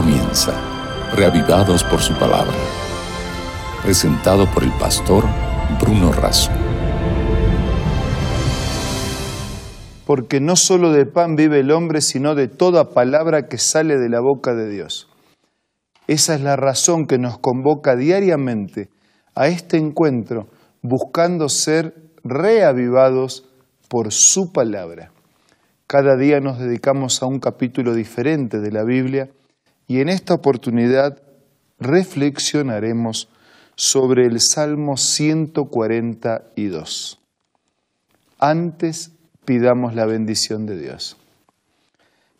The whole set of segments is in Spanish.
comienza, reavivados por su palabra. Presentado por el pastor Bruno Razo. Porque no solo de pan vive el hombre, sino de toda palabra que sale de la boca de Dios. Esa es la razón que nos convoca diariamente a este encuentro, buscando ser reavivados por su palabra. Cada día nos dedicamos a un capítulo diferente de la Biblia y en esta oportunidad reflexionaremos sobre el Salmo 142. Antes pidamos la bendición de Dios.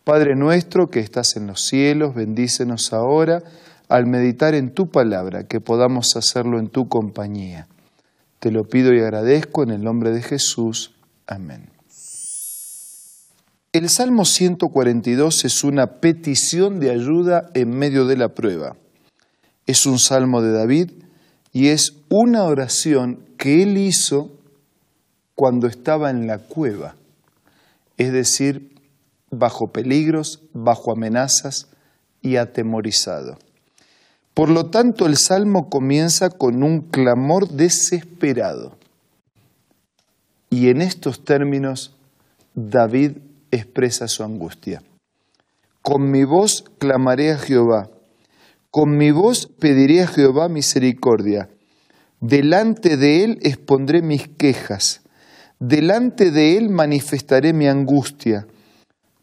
Padre nuestro que estás en los cielos, bendícenos ahora al meditar en tu palabra, que podamos hacerlo en tu compañía. Te lo pido y agradezco en el nombre de Jesús. Amén. El Salmo 142 es una petición de ayuda en medio de la prueba. Es un salmo de David y es una oración que él hizo cuando estaba en la cueva, es decir, bajo peligros, bajo amenazas y atemorizado. Por lo tanto, el salmo comienza con un clamor desesperado. Y en estos términos, David expresa su angustia. Con mi voz clamaré a Jehová, con mi voz pediré a Jehová misericordia. Delante de él expondré mis quejas, delante de él manifestaré mi angustia.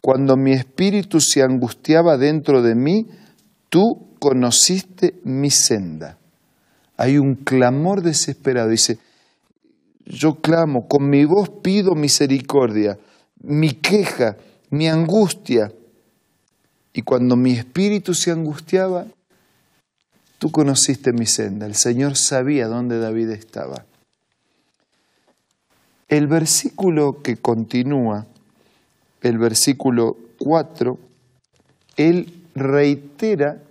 Cuando mi espíritu se angustiaba dentro de mí, tú conociste mi senda. Hay un clamor desesperado. Dice, yo clamo, con mi voz pido misericordia mi queja, mi angustia. Y cuando mi espíritu se angustiaba, tú conociste mi senda. El Señor sabía dónde David estaba. El versículo que continúa, el versículo 4, él reitera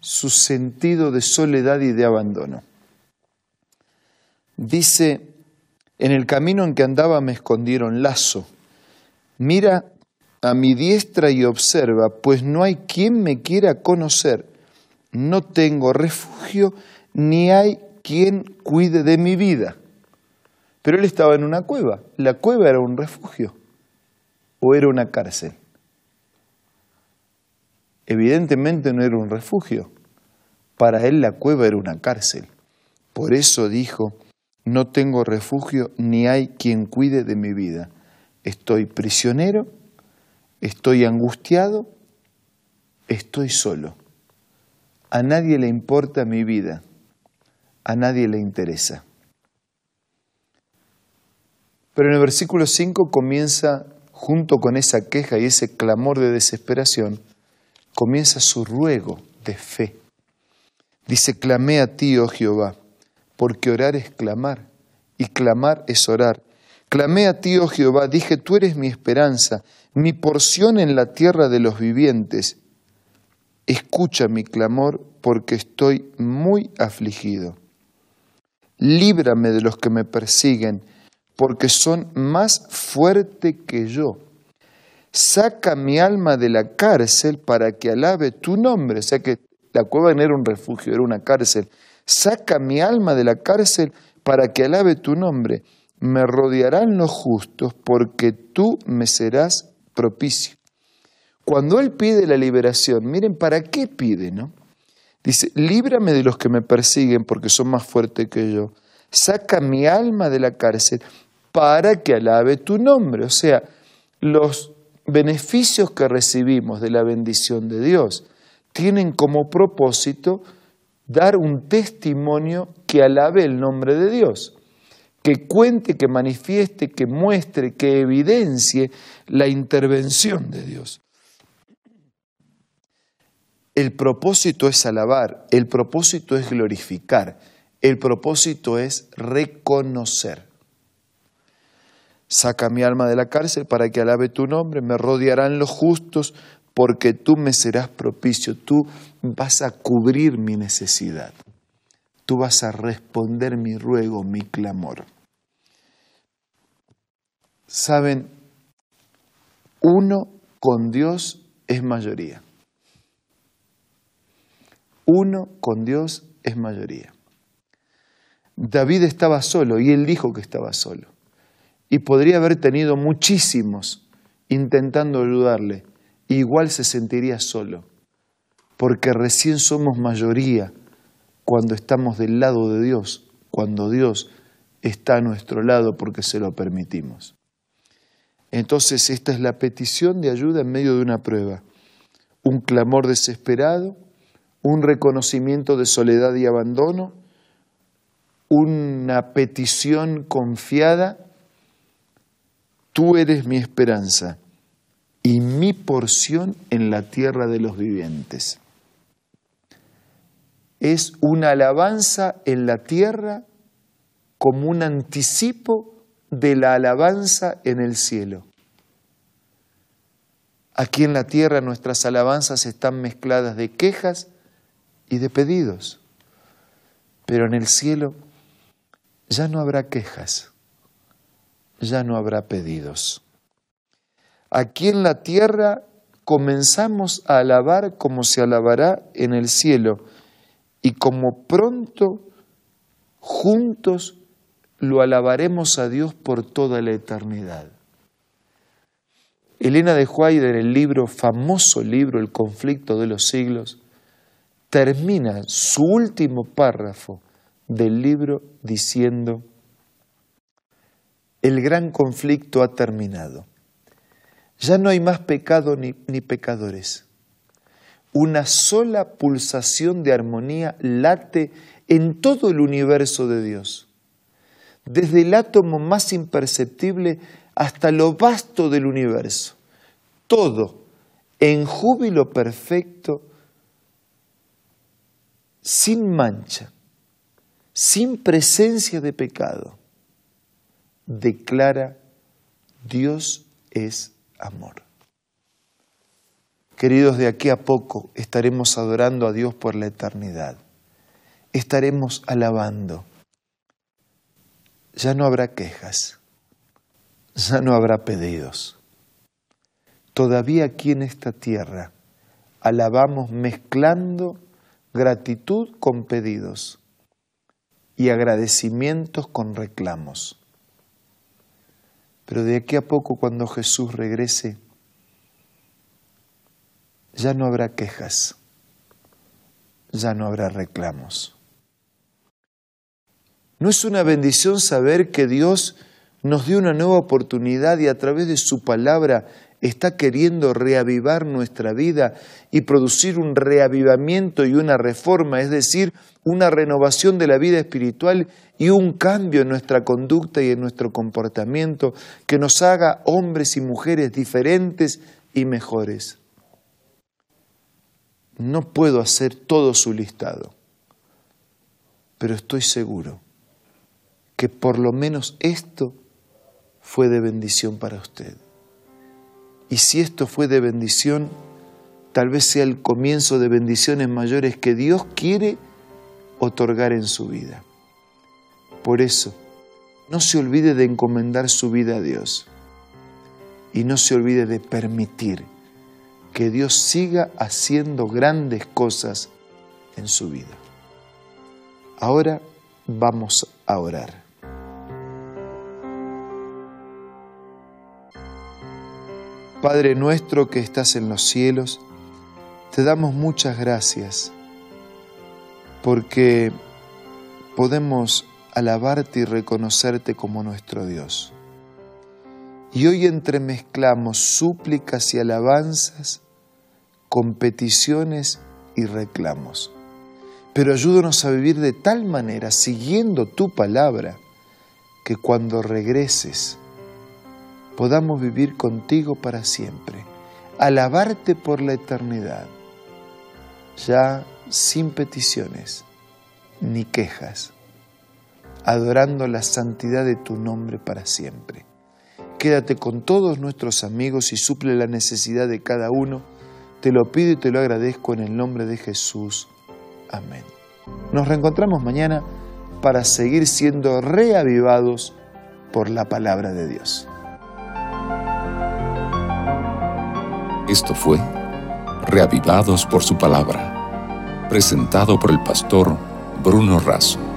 su sentido de soledad y de abandono. Dice, en el camino en que andaba me escondieron lazo Mira a mi diestra y observa, pues no hay quien me quiera conocer. No tengo refugio, ni hay quien cuide de mi vida. Pero él estaba en una cueva. La cueva era un refugio o era una cárcel. Evidentemente no era un refugio. Para él la cueva era una cárcel. Por eso dijo, no tengo refugio ni hay quien cuide de mi vida estoy prisionero, estoy angustiado, estoy solo. A nadie le importa mi vida, a nadie le interesa. Pero en el versículo 5 comienza, junto con esa queja y ese clamor de desesperación, comienza su ruego de fe. Dice, clamé a ti, oh Jehová, porque orar es clamar, y clamar es orar. Clamé a ti, oh Jehová, dije, tú eres mi esperanza, mi porción en la tierra de los vivientes. Escucha mi clamor, porque estoy muy afligido. Líbrame de los que me persiguen, porque son más fuertes que yo. Saca mi alma de la cárcel para que alabe tu nombre. O sea que la cueva no era un refugio, era una cárcel. Saca mi alma de la cárcel para que alabe tu nombre me rodearán los justos porque tú me serás propicio. Cuando Él pide la liberación, miren, ¿para qué pide, no? Dice, líbrame de los que me persiguen porque son más fuertes que yo. Saca mi alma de la cárcel para que alabe tu nombre. O sea, los beneficios que recibimos de la bendición de Dios tienen como propósito dar un testimonio que alabe el nombre de Dios que cuente, que manifieste, que muestre, que evidencie la intervención de Dios. El propósito es alabar, el propósito es glorificar, el propósito es reconocer. Saca mi alma de la cárcel para que alabe tu nombre, me rodearán los justos porque tú me serás propicio, tú vas a cubrir mi necesidad tú vas a responder mi ruego, mi clamor. Saben, uno con Dios es mayoría. Uno con Dios es mayoría. David estaba solo y él dijo que estaba solo. Y podría haber tenido muchísimos intentando ayudarle. Igual se sentiría solo, porque recién somos mayoría cuando estamos del lado de Dios, cuando Dios está a nuestro lado porque se lo permitimos. Entonces esta es la petición de ayuda en medio de una prueba, un clamor desesperado, un reconocimiento de soledad y abandono, una petición confiada, tú eres mi esperanza y mi porción en la tierra de los vivientes. Es una alabanza en la tierra como un anticipo de la alabanza en el cielo. Aquí en la tierra nuestras alabanzas están mezcladas de quejas y de pedidos, pero en el cielo ya no habrá quejas, ya no habrá pedidos. Aquí en la tierra comenzamos a alabar como se alabará en el cielo y como pronto juntos lo alabaremos a Dios por toda la eternidad. Elena de White en el libro, famoso libro El conflicto de los siglos, termina su último párrafo del libro diciendo, el gran conflicto ha terminado. Ya no hay más pecado ni, ni pecadores. Una sola pulsación de armonía late en todo el universo de Dios desde el átomo más imperceptible hasta lo vasto del universo. Todo en júbilo perfecto, sin mancha, sin presencia de pecado, declara Dios es amor. Queridos, de aquí a poco estaremos adorando a Dios por la eternidad. Estaremos alabando ya no habrá quejas, ya no habrá pedidos. Todavía aquí en esta tierra alabamos mezclando gratitud con pedidos y agradecimientos con reclamos. Pero de aquí a poco cuando Jesús regrese, ya no habrá quejas, ya no habrá reclamos. ¿No es una bendición saber que Dios nos dio una nueva oportunidad y a través de su palabra está queriendo reavivar nuestra vida y producir un reavivamiento y una reforma, es decir, una renovación de la vida espiritual y un cambio en nuestra conducta y en nuestro comportamiento que nos haga hombres y mujeres diferentes y mejores. No puedo hacer todo su listado, pero estoy seguro que por lo menos esto fue de bendición para usted. Y si esto fue de bendición, tal vez sea el comienzo de bendiciones mayores que Dios quiere otorgar en su vida. Por eso, no se olvide de encomendar su vida a Dios y no se olvide de permitir que Dios siga haciendo grandes cosas en su vida. Ahora vamos a orar. Padre nuestro que estás en los cielos, te damos muchas gracias porque podemos alabarte y reconocerte como nuestro Dios. Y hoy entremezclamos súplicas y alabanzas con peticiones y reclamos. Pero ayúdanos a vivir de tal manera, siguiendo tu palabra, que cuando regreses, podamos vivir contigo para siempre, alabarte por la eternidad, ya sin peticiones ni quejas, adorando la santidad de tu nombre para siempre. Quédate con todos nuestros amigos y suple la necesidad de cada uno. Te lo pido y te lo agradezco en el nombre de Jesús. Amén. Nos reencontramos mañana para seguir siendo reavivados por la palabra de Dios. Esto fue Reavivados por su palabra presentado por el pastor Bruno Razo.